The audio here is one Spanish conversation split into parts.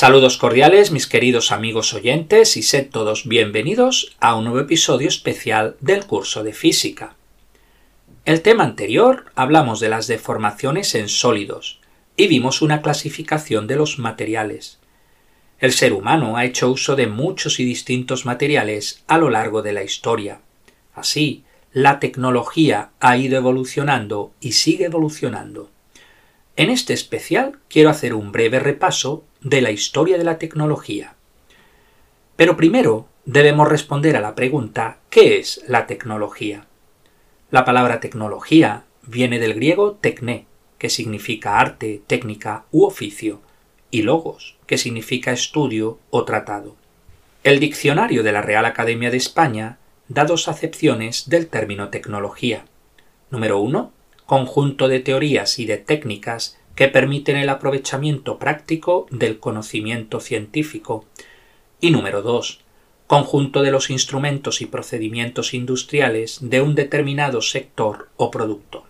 Saludos cordiales mis queridos amigos oyentes y sed todos bienvenidos a un nuevo episodio especial del curso de física. El tema anterior hablamos de las deformaciones en sólidos y vimos una clasificación de los materiales. El ser humano ha hecho uso de muchos y distintos materiales a lo largo de la historia. Así, la tecnología ha ido evolucionando y sigue evolucionando. En este especial quiero hacer un breve repaso de la historia de la tecnología. Pero primero debemos responder a la pregunta ¿qué es la tecnología? La palabra tecnología viene del griego tecné, que significa arte, técnica u oficio, y logos, que significa estudio o tratado. El diccionario de la Real Academia de España da dos acepciones del término tecnología. Número uno, conjunto de teorías y de técnicas que permiten el aprovechamiento práctico del conocimiento científico. Y número 2. Conjunto de los instrumentos y procedimientos industriales de un determinado sector o producto.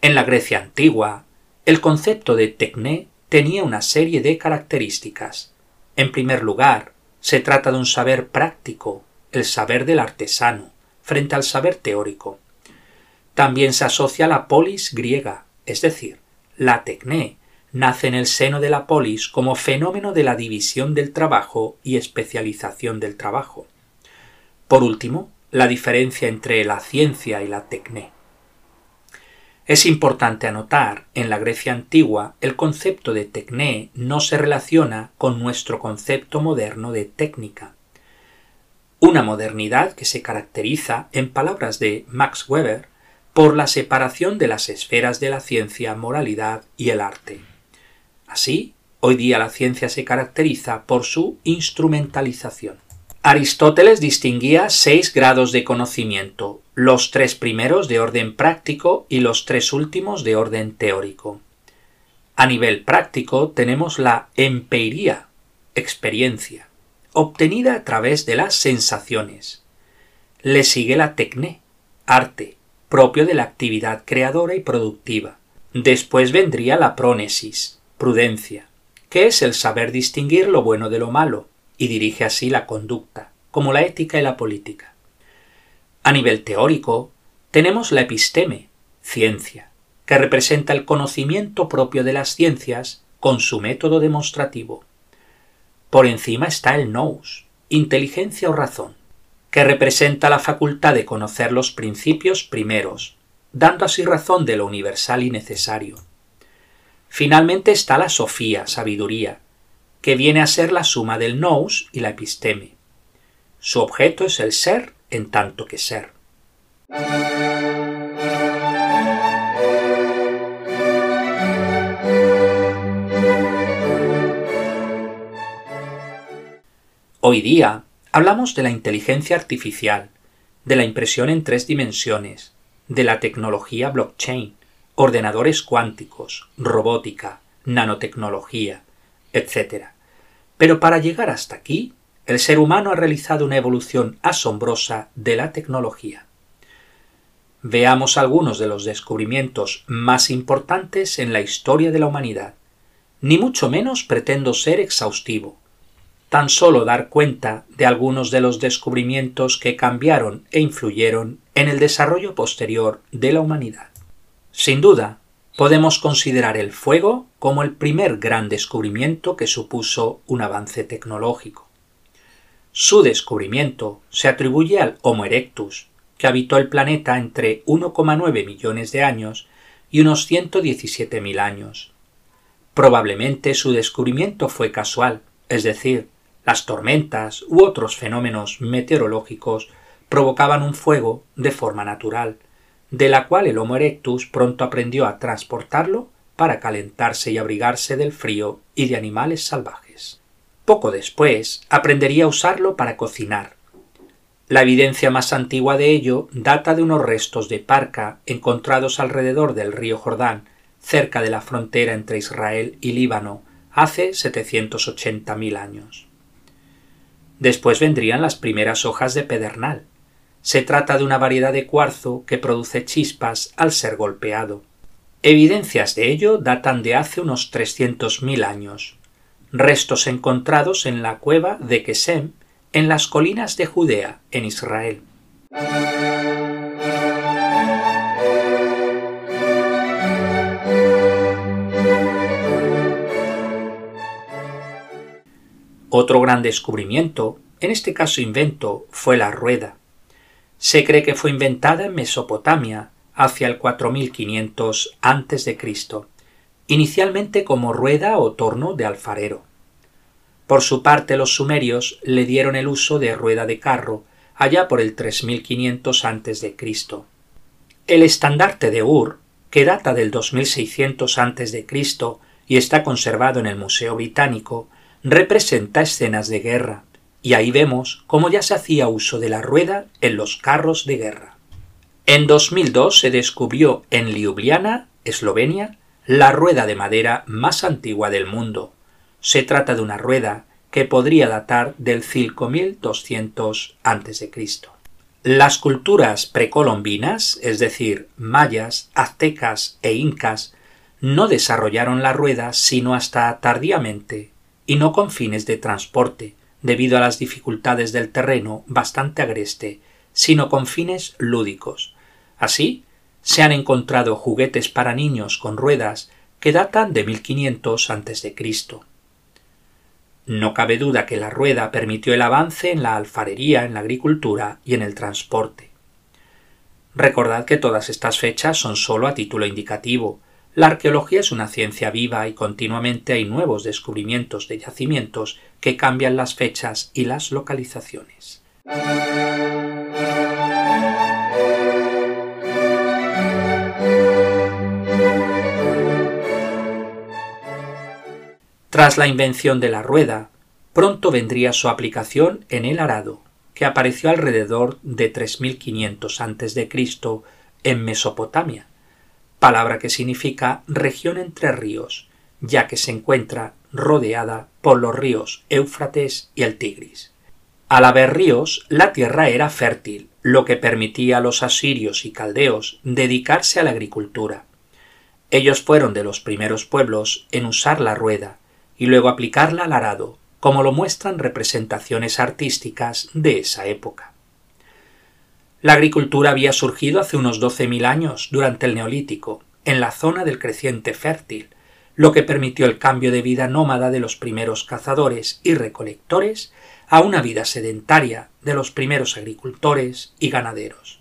En la Grecia antigua, el concepto de tecné tenía una serie de características. En primer lugar, se trata de un saber práctico, el saber del artesano, frente al saber teórico. También se asocia a la polis griega, es decir, la tecné nace en el seno de la polis como fenómeno de la división del trabajo y especialización del trabajo. Por último, la diferencia entre la ciencia y la tecné. Es importante anotar, en la Grecia antigua el concepto de tecné no se relaciona con nuestro concepto moderno de técnica. Una modernidad que se caracteriza, en palabras de Max Weber, por la separación de las esferas de la ciencia, moralidad y el arte. Así, hoy día la ciencia se caracteriza por su instrumentalización. Aristóteles distinguía seis grados de conocimiento, los tres primeros de orden práctico y los tres últimos de orden teórico. A nivel práctico tenemos la empeiría, experiencia, obtenida a través de las sensaciones. Le sigue la tecné, arte, propio de la actividad creadora y productiva. Después vendría la prónesis, prudencia, que es el saber distinguir lo bueno de lo malo, y dirige así la conducta, como la ética y la política. A nivel teórico, tenemos la episteme, ciencia, que representa el conocimiento propio de las ciencias con su método demostrativo. Por encima está el nous, inteligencia o razón, que representa la facultad de conocer los principios primeros, dando así razón de lo universal y necesario. Finalmente está la sofía, sabiduría, que viene a ser la suma del nous y la episteme. Su objeto es el ser en tanto que ser. Hoy día hablamos de la inteligencia artificial, de la impresión en tres dimensiones, de la tecnología blockchain, ordenadores cuánticos, robótica, nanotecnología, etc. Pero para llegar hasta aquí, el ser humano ha realizado una evolución asombrosa de la tecnología. Veamos algunos de los descubrimientos más importantes en la historia de la humanidad. Ni mucho menos pretendo ser exhaustivo, tan solo dar cuenta de algunos de los descubrimientos que cambiaron e influyeron en el desarrollo posterior de la humanidad. Sin duda, podemos considerar el fuego como el primer gran descubrimiento que supuso un avance tecnológico. Su descubrimiento se atribuye al Homo erectus, que habitó el planeta entre 1,9 millones de años y unos 117.000 años. Probablemente su descubrimiento fue casual, es decir, las tormentas u otros fenómenos meteorológicos provocaban un fuego de forma natural, de la cual el Homo erectus pronto aprendió a transportarlo para calentarse y abrigarse del frío y de animales salvajes. Poco después aprendería a usarlo para cocinar. La evidencia más antigua de ello data de unos restos de parca encontrados alrededor del río Jordán, cerca de la frontera entre Israel y Líbano, hace 780.000 años. Después vendrían las primeras hojas de pedernal, Se trata de una variedad de cuarzo que produce chispas al ser golpeado. Evidencias de ello datan de hace unos 300.000 años. Restos encontrados en la cueva de Kesem, en las colinas de Judea, en Israel. Otro gran descubrimiento, en este caso invento, fue la rueda. Se cree que fue inventada en Mesopotamia hacia el 4500 a.C., inicialmente como rueda o torno de alfarero. Por su parte, los sumerios le dieron el uso de rueda de carro allá por el 3500 a.C. El estandarte de Ur, que data del 2600 a.C. y está conservado en el Museo Británico, representa escenas de guerra, y ahí vemos cómo ya se hacía uso de la rueda en los carros de guerra. En 2002 se descubrió en Ljubljana, Eslovenia, la rueda de madera más antigua del mundo. Se trata de una rueda que podría datar del 5200 a.C. Las culturas precolombinas, es decir, mayas, aztecas e incas, no desarrollaron la rueda sino hasta tardíamente y no con fines de transporte, debido a las dificultades del terreno bastante agreste, sino con fines lúdicos. Así, se han encontrado juguetes para niños con ruedas que datan de 1500 a.C. No cabe duda que la rueda permitió el avance en la alfarería, en la agricultura y en el transporte. Recordad que todas estas fechas son sólo a título indicativo. La arqueología es una ciencia viva y continuamente hay nuevos descubrimientos de yacimientos que cambian las fechas y las localizaciones. Tras la invención de la rueda, pronto vendría su aplicación en el arado, que apareció alrededor de 3500 a.C. en Mesopotamia, palabra que significa región entre ríos, ya que se encuentra rodeada por los ríos Éufrates y el Tigris. Al haber ríos, la tierra era fértil, lo que permitía a los asirios y caldeos dedicarse a la agricultura. Ellos fueron de los primeros pueblos en usar la rueda, y luego aplicarla al arado, como lo muestran representaciones artísticas de esa época. La agricultura había surgido hace unos 12.000 años durante el Neolítico, en la zona del creciente fértil, lo que permitió el cambio de vida nómada de los primeros cazadores y recolectores a una vida sedentaria de los primeros agricultores y ganaderos.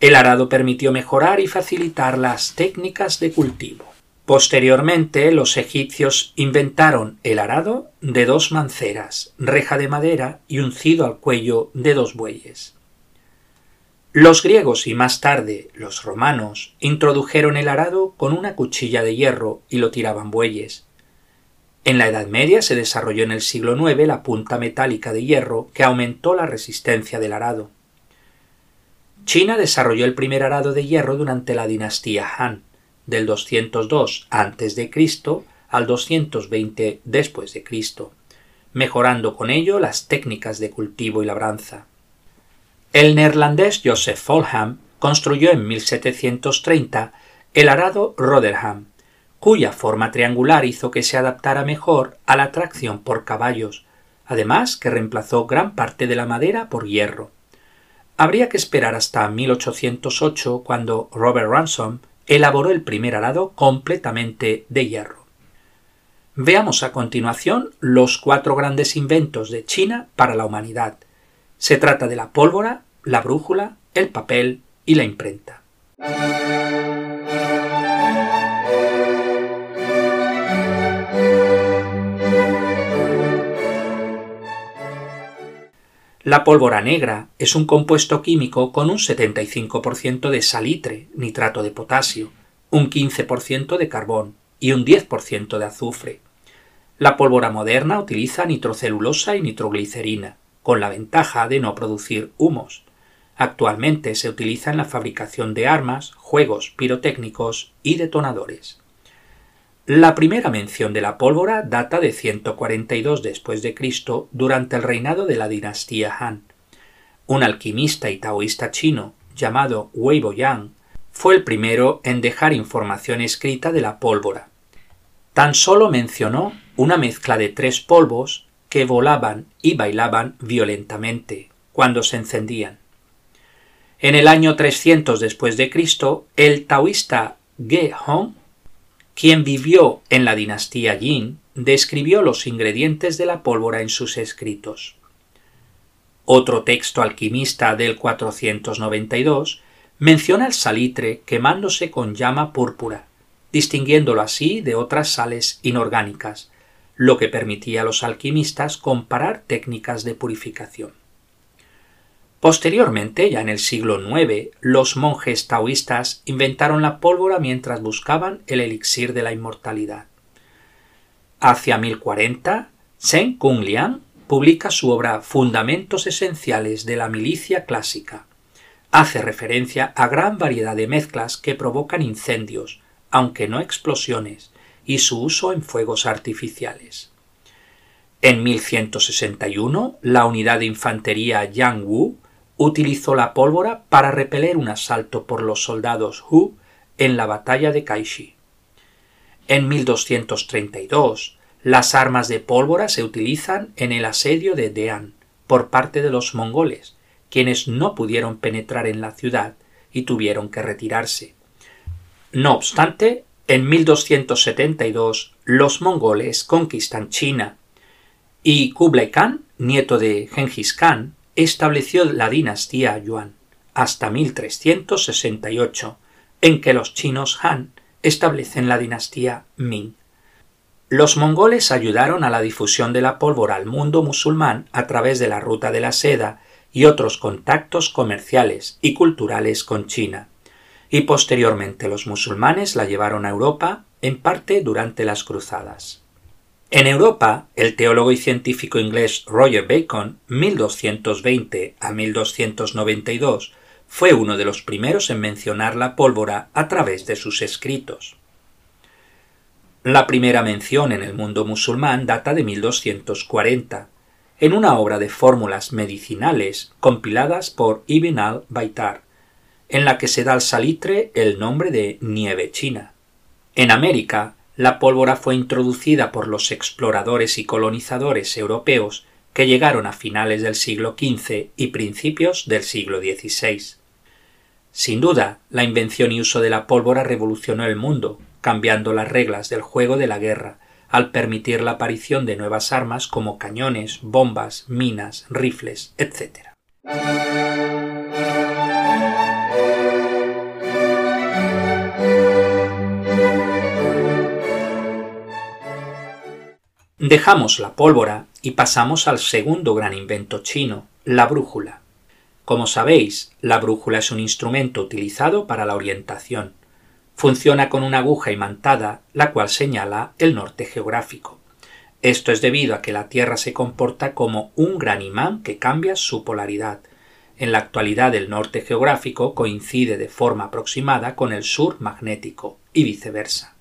El arado permitió mejorar y facilitar las técnicas de cultivo. Posteriormente, los egipcios inventaron el arado de dos manceras, reja de madera y uncido al cuello de dos bueyes. Los griegos y más tarde los romanos introdujeron el arado con una cuchilla de hierro y lo tiraban bueyes. En la Edad Media se desarrolló en el siglo IX la punta metálica de hierro que aumentó la resistencia del arado. China desarrolló el primer arado de hierro durante la dinastía Han del 202 a.C. al 220 después de Cristo, mejorando con ello las técnicas de cultivo y labranza. El neerlandés Joseph Folham construyó en 1730 el arado Rotherham, cuya forma triangular hizo que se adaptara mejor a la tracción por caballos, además que reemplazó gran parte de la madera por hierro. Habría que esperar hasta 1808 cuando Robert Ransom elaboró el primer arado completamente de hierro. Veamos a continuación los cuatro grandes inventos de China para la humanidad. Se trata de la pólvora, la brújula, el papel y la imprenta. La pólvora negra es un compuesto químico con un 75% de salitre, nitrato de potasio, un 15% de carbón y un 10% de azufre. La pólvora moderna utiliza nitrocelulosa y nitroglicerina, con la ventaja de no producir humos. Actualmente se utiliza en la fabricación de armas, juegos pirotécnicos y detonadores. La primera mención de la pólvora data de 142 después de Cristo durante el reinado de la dinastía Han. un alquimista y taoísta chino llamado Wei Boyang, fue el primero en dejar información escrita de la pólvora. Tan solo mencionó una mezcla de tres polvos que volaban y bailaban violentamente cuando se encendían. En el año 300 después de Cristo, el taoísta Ge Hong, quien vivió en la dinastía Yin, describió los ingredientes de la pólvora en sus escritos. Otro texto alquimista del 492 menciona el salitre quemándose con llama púrpura, distinguiéndolo así de otras sales inorgánicas, lo que permitía a los alquimistas comparar técnicas de purificación. Posteriormente, ya en el siglo IX, los monjes taoístas inventaron la pólvora mientras buscaban el elixir de la inmortalidad. Hacia 1040, Shen Kungliang publica su obra Fundamentos Esenciales de la Milicia Clásica. Hace referencia a gran variedad de mezclas que provocan incendios, aunque no explosiones, y su uso en fuegos artificiales. En 1161, la unidad de infantería Yang Wu utilizó la pólvora para repeler un asalto por los soldados Hu en la batalla de Kaishi. En 1232, las armas de pólvora se utilizan en el asedio de Dean por parte de los mongoles, quienes no pudieron penetrar en la ciudad y tuvieron que retirarse. No obstante, en 1272 los mongoles conquistan China y Kublai Khan, nieto de Genghis Khan, estableció la dinastía Yuan hasta 1368, en que los chinos Han establecen la dinastía Ming. Los mongoles ayudaron a la difusión de la pólvora al mundo musulmán a través de la ruta de la seda y otros contactos comerciales y culturales con China y posteriormente los musulmanes la llevaron a Europa, en parte durante las cruzadas. En Europa, el teólogo y científico inglés Roger Bacon, 1220 a 1292, fue uno de los primeros en mencionar la pólvora a través de sus escritos. La primera mención en el mundo musulmán data de 1240, en una obra de fórmulas medicinales compiladas por Ibn al-Baitar, en la que se da al salitre el nombre de nieve china. En América, la pólvora fue introducida por los exploradores y colonizadores europeos que llegaron a finales del siglo XV y principios del siglo XVI. Sin duda, la invención y uso de la pólvora revolucionó el mundo, cambiando las reglas del juego de la guerra, al permitir la aparición de nuevas armas como cañones, bombas, minas, rifles, etc. Dejamos la pólvora y pasamos al segundo gran invento chino, la brújula. Como sabéis, la brújula es un instrumento utilizado para la orientación. Funciona con una aguja imantada, la cual señala el norte geográfico. Esto es debido a que la Tierra se comporta como un gran imán que cambia su polaridad. En la actualidad el norte geográfico coincide de forma aproximada con el sur magnético y viceversa.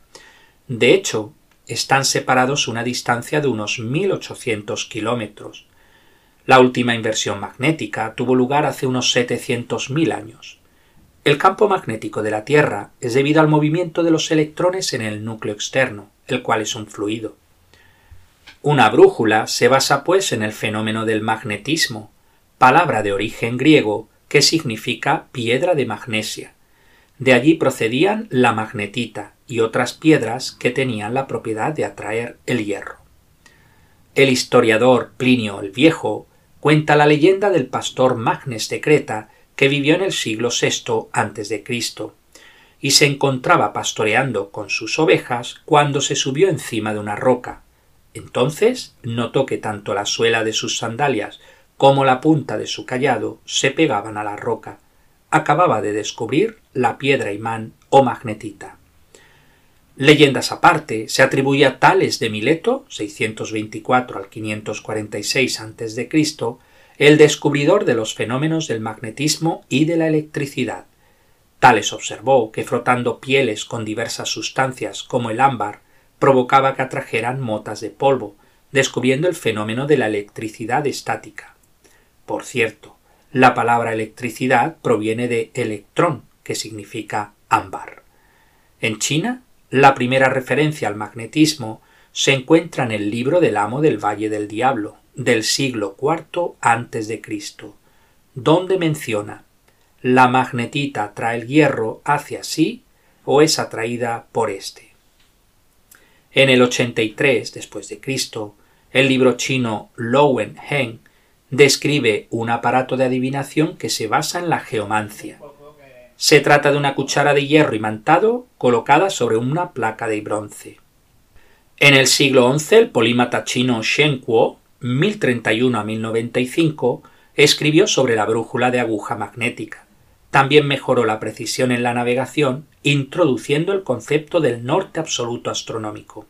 De hecho, están separados una distancia de unos 1800 kilómetros. La última inversión magnética tuvo lugar hace unos 700.000 años. El campo magnético de la Tierra es debido al movimiento de los electrones en el núcleo externo, el cual es un fluido. Una brújula se basa pues en el fenómeno del magnetismo, palabra de origen griego que significa piedra de magnesia. De allí procedían la magnetita, y otras piedras que tenían la propiedad de atraer el hierro. El historiador Plinio el Viejo cuenta la leyenda del pastor Magnes de Creta que vivió en el siglo VI a.C. y se encontraba pastoreando con sus ovejas cuando se subió encima de una roca. Entonces notó que tanto la suela de sus sandalias como la punta de su callado se pegaban a la roca. Acababa de descubrir la piedra imán o magnetita. Leyendas aparte, se atribuye a Tales de Mileto, 624 al 546 a.C., el descubridor de los fenómenos del magnetismo y de la electricidad. Tales observó que frotando pieles con diversas sustancias como el ámbar provocaba que atrajeran motas de polvo, descubriendo el fenómeno de la electricidad estática. Por cierto, La palabra electricidad proviene de electrón, que significa ámbar. En China, la primera referencia al magnetismo se encuentra en el libro del amo del Valle del Diablo, del siglo IV Cristo, donde menciona la magnetita trae el hierro hacia sí o es atraída por éste. En el 83 después de Cristo, el libro chino Lowen Heng describe un aparato de adivinación que se basa en la geomancia. Se trata de una cuchara de hierro imantado colocada sobre una placa de bronce. En el siglo XI, el polímata chino Shen Kuo, 1031 a 1095, escribió sobre la brújula de aguja magnética. También mejoró la precisión en la navegación, introduciendo el concepto del norte absoluto astronómico.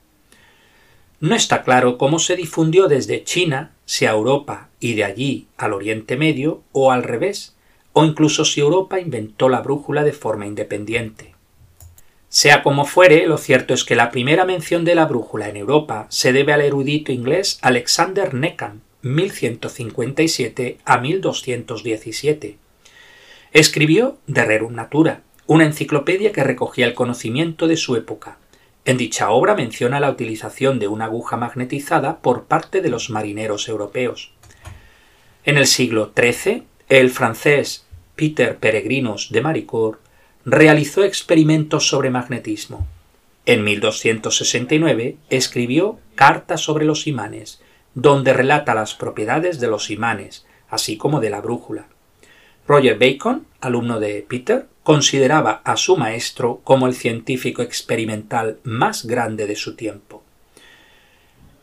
No está claro cómo se difundió desde China, si a Europa y de allí al Oriente Medio, o al revés, o incluso si Europa inventó la brújula de forma independiente. Sea como fuere, lo cierto es que la primera mención de la brújula en Europa se debe al erudito inglés Alexander Neckham, 1157 a 1217. Escribió De Rerum Natura, una enciclopedia que recogía el conocimiento de su época. En dicha obra menciona la utilización de una aguja magnetizada por parte de los marineros europeos. En el siglo XIII, el francés Peter Peregrinus de Maricourt realizó experimentos sobre magnetismo. En 1269 escribió Cartas sobre los imanes, donde relata las propiedades de los imanes, así como de la brújula. Roger Bacon, alumno de Peter, consideraba a su maestro como el científico experimental más grande de su tiempo.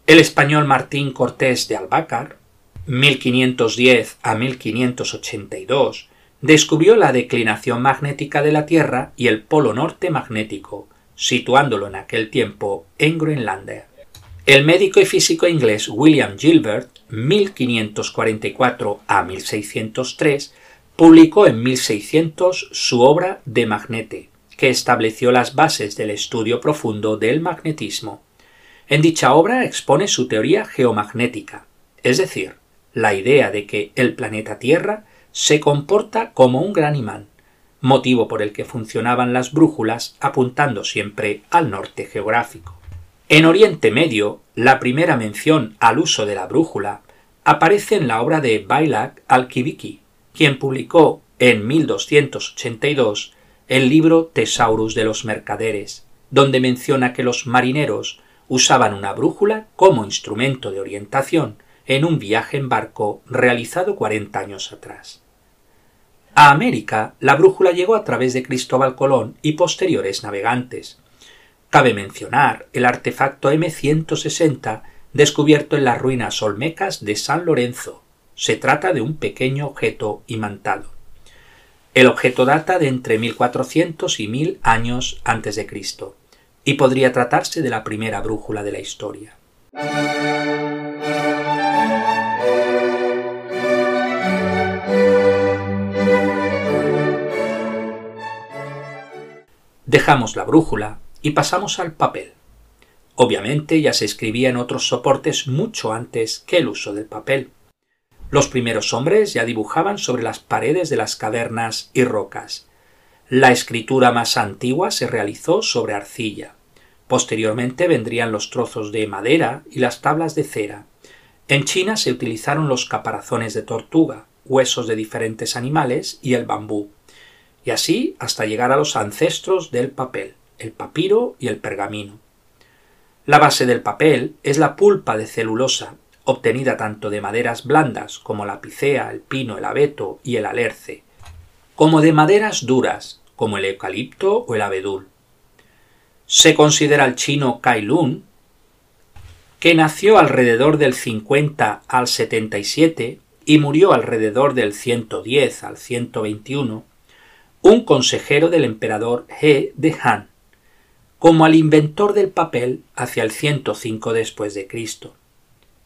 El español Martín Cortés de Albácar, 1510 a 1582, descubrió la declinación magnética de la Tierra y el polo norte magnético, situándolo en aquel tiempo en Groenlandia. El médico y físico inglés William Gilbert, 1544 a 1603, publicó en 1600 su obra De Magnete, que estableció las bases del estudio profundo del magnetismo. En dicha obra expone su teoría geomagnética, es decir, la idea de que el planeta Tierra se comporta como un gran imán, motivo por el que funcionaban las brújulas apuntando siempre al norte geográfico. En Oriente Medio, la primera mención al uso de la brújula aparece en la obra de Bailak al-Kibiki, quien publicó en 1282 el libro Tesaurus de los Mercaderes, donde menciona que los marineros usaban una brújula como instrumento de orientación en un viaje en barco realizado 40 años atrás. A América, la brújula llegó a través de Cristóbal Colón y posteriores navegantes, Cabe mencionar el artefacto M160 descubierto en las ruinas olmecas de San Lorenzo. Se trata de un pequeño objeto imantado. El objeto data de entre 1400 y 1000 años antes de Cristo y podría tratarse de la primera brújula de la historia. Dejamos la brújula y pasamos al papel. Obviamente ya se escribía en otros soportes mucho antes que el uso del papel. Los primeros hombres ya dibujaban sobre las paredes de las cavernas y rocas. La escritura más antigua se realizó sobre arcilla. Posteriormente vendrían los trozos de madera y las tablas de cera. En China se utilizaron los caparazones de tortuga, huesos de diferentes animales y el bambú, y así hasta llegar a los ancestros del papel el papiro y el pergamino. La base del papel es la pulpa de celulosa, obtenida tanto de maderas blandas como la picea, el pino, el abeto y el alerce, como de maderas duras como el eucalipto o el abedul. Se considera el chino Kai Lun, que nació alrededor del 50 al 77 y murió alrededor del 110 al 121, un consejero del emperador He de Han, como al inventor del papel hacia el 105 después de Cristo.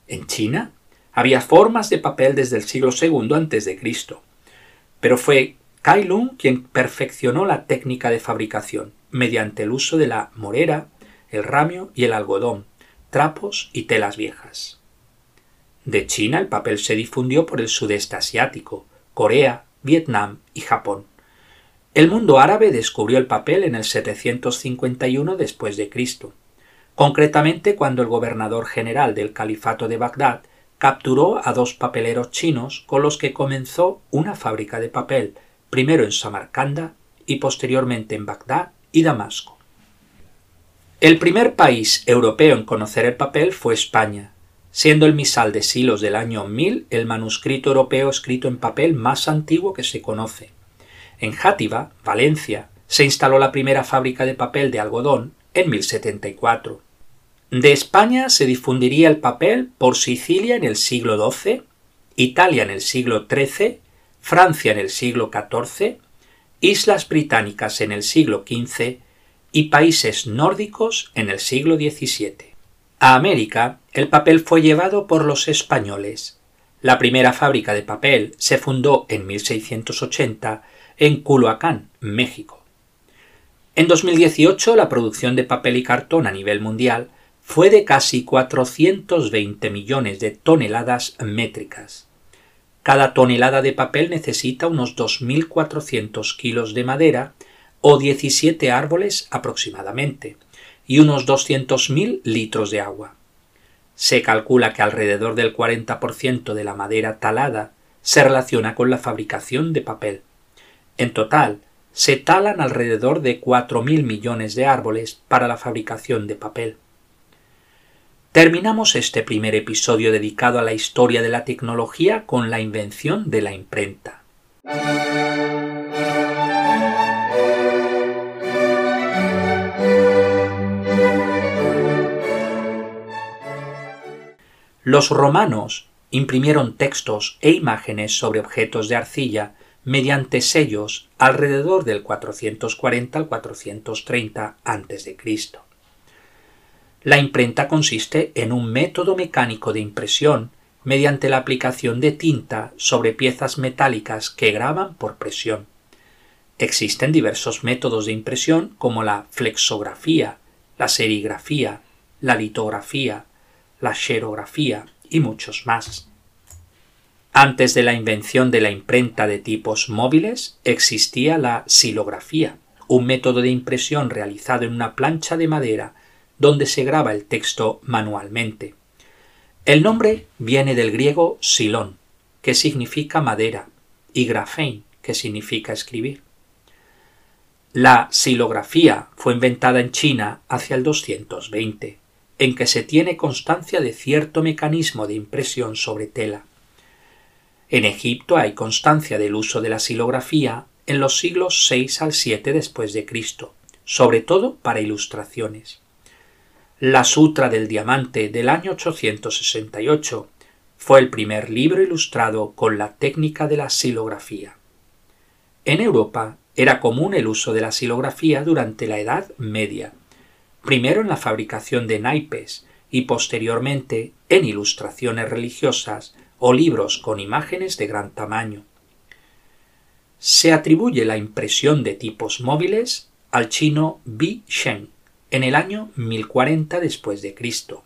En China había formas de papel desde el siglo II Cristo, pero fue Kai Lung quien perfeccionó la técnica de fabricación mediante el uso de la morera, el ramio y el algodón, trapos y telas viejas. De China el papel se difundió por el sudeste asiático, Corea, Vietnam y Japón. El mundo árabe descubrió el papel en el 751 después de Cristo, concretamente cuando el gobernador general del califato de Bagdad capturó a dos papeleros chinos con los que comenzó una fábrica de papel, primero en Samarcanda y posteriormente en Bagdad y Damasco. El primer país europeo en conocer el papel fue España, siendo el misal de Silos del año 1000 el manuscrito europeo escrito en papel más antiguo que se conoce. En Játiva, Valencia, se instaló la primera fábrica de papel de algodón en 1074. De España se difundiría el papel por Sicilia en el siglo XII, Italia en el siglo XIII, Francia en el siglo XIV, Islas Británicas en el siglo XV y países nórdicos en el siglo XVII. A América el papel fue llevado por los españoles. La primera fábrica de papel se fundó en 1680 en Culhuacán, México. En 2018 la producción de papel y cartón a nivel mundial fue de casi 420 millones de toneladas métricas. Cada tonelada de papel necesita unos 2.400 kilos de madera o 17 árboles aproximadamente, y unos 200.000 litros de agua. Se calcula que alrededor del 40% de la madera talada se relaciona con la fabricación de papel. En total, se talan alrededor de 4.000 millones de árboles para la fabricación de papel. Terminamos este primer episodio dedicado a la historia de la tecnología con la invención de la imprenta. Los romanos imprimieron textos e imágenes sobre objetos de arcilla mediante sellos alrededor del 440 al 430 a.C. La imprenta consiste en un método mecánico de impresión mediante la aplicación de tinta sobre piezas metálicas que graban por presión. Existen diversos métodos de impresión como la flexografía, la serigrafía, la litografía, la xerografía y muchos más. Antes de la invención de la imprenta de tipos móviles existía la silografía, un método de impresión realizado en una plancha de madera donde se graba el texto manualmente. El nombre viene del griego silón, que significa madera, y grafein, que significa escribir. La silografía fue inventada en China hacia el 220 en que se tiene constancia de cierto mecanismo de impresión sobre tela. En Egipto hay constancia del uso de la silografía en los siglos VI al VII después de Cristo, sobre todo para ilustraciones. La Sutra del Diamante del año 868 fue el primer libro ilustrado con la técnica de la silografía. En Europa era común el uso de la silografía durante la Edad Media, primero en la fabricación de naipes y posteriormente en ilustraciones religiosas o libros con imágenes de gran tamaño. Se atribuye la impresión de tipos móviles al chino Bi Shen en el año 1040 después de Cristo.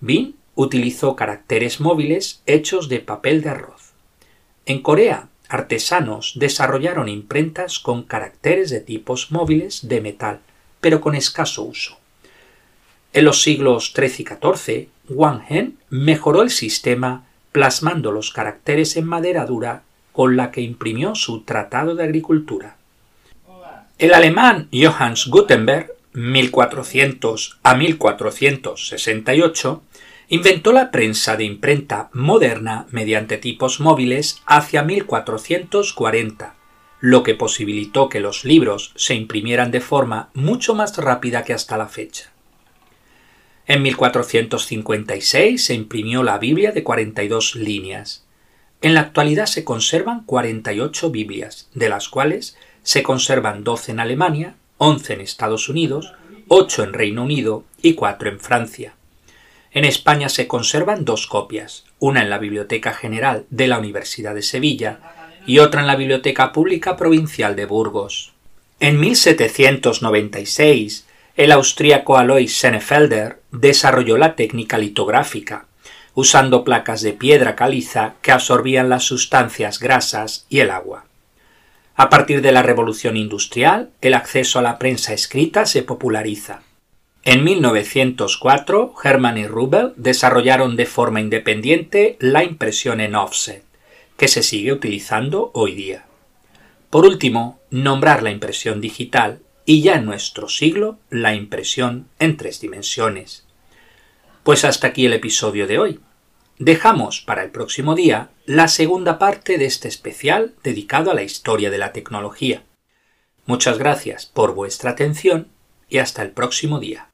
Bin utilizó caracteres móviles hechos de papel de arroz. En Corea, artesanos desarrollaron imprentas con caracteres de tipos móviles de metal, pero con escaso uso. En los siglos XIII y XIV, Wang Hen mejoró el sistema plasmando los caracteres en madera dura con la que imprimió su Tratado de Agricultura. El alemán Johannes Gutenberg, 1400 a 1468, inventó la prensa de imprenta moderna mediante tipos móviles hacia 1440 lo que posibilitó que los libros se imprimieran de forma mucho más rápida que hasta la fecha. En 1456 se imprimió la Biblia de 42 líneas. En la actualidad se conservan 48 Biblias, de las cuales se conservan 12 en Alemania, 11 en Estados Unidos, 8 en Reino Unido y 4 en Francia. En España se conservan dos copias, una en la Biblioteca General de la Universidad de Sevilla y otra en la Biblioteca Pública Provincial de Burgos. En 1796, el austríaco Alois Senefelder desarrolló la técnica litográfica, usando placas de piedra caliza que absorbían las sustancias grasas y el agua. A partir de la revolución industrial, el acceso a la prensa escrita se populariza. En 1904, Hermann y Rubel desarrollaron de forma independiente la impresión en offset, que se sigue utilizando hoy día. Por último, nombrar la impresión digital y ya en nuestro siglo la impresión en tres dimensiones. Pues hasta aquí el episodio de hoy. Dejamos para el próximo día la segunda parte de este especial dedicado a la historia de la tecnología. Muchas gracias por vuestra atención y hasta el próximo día.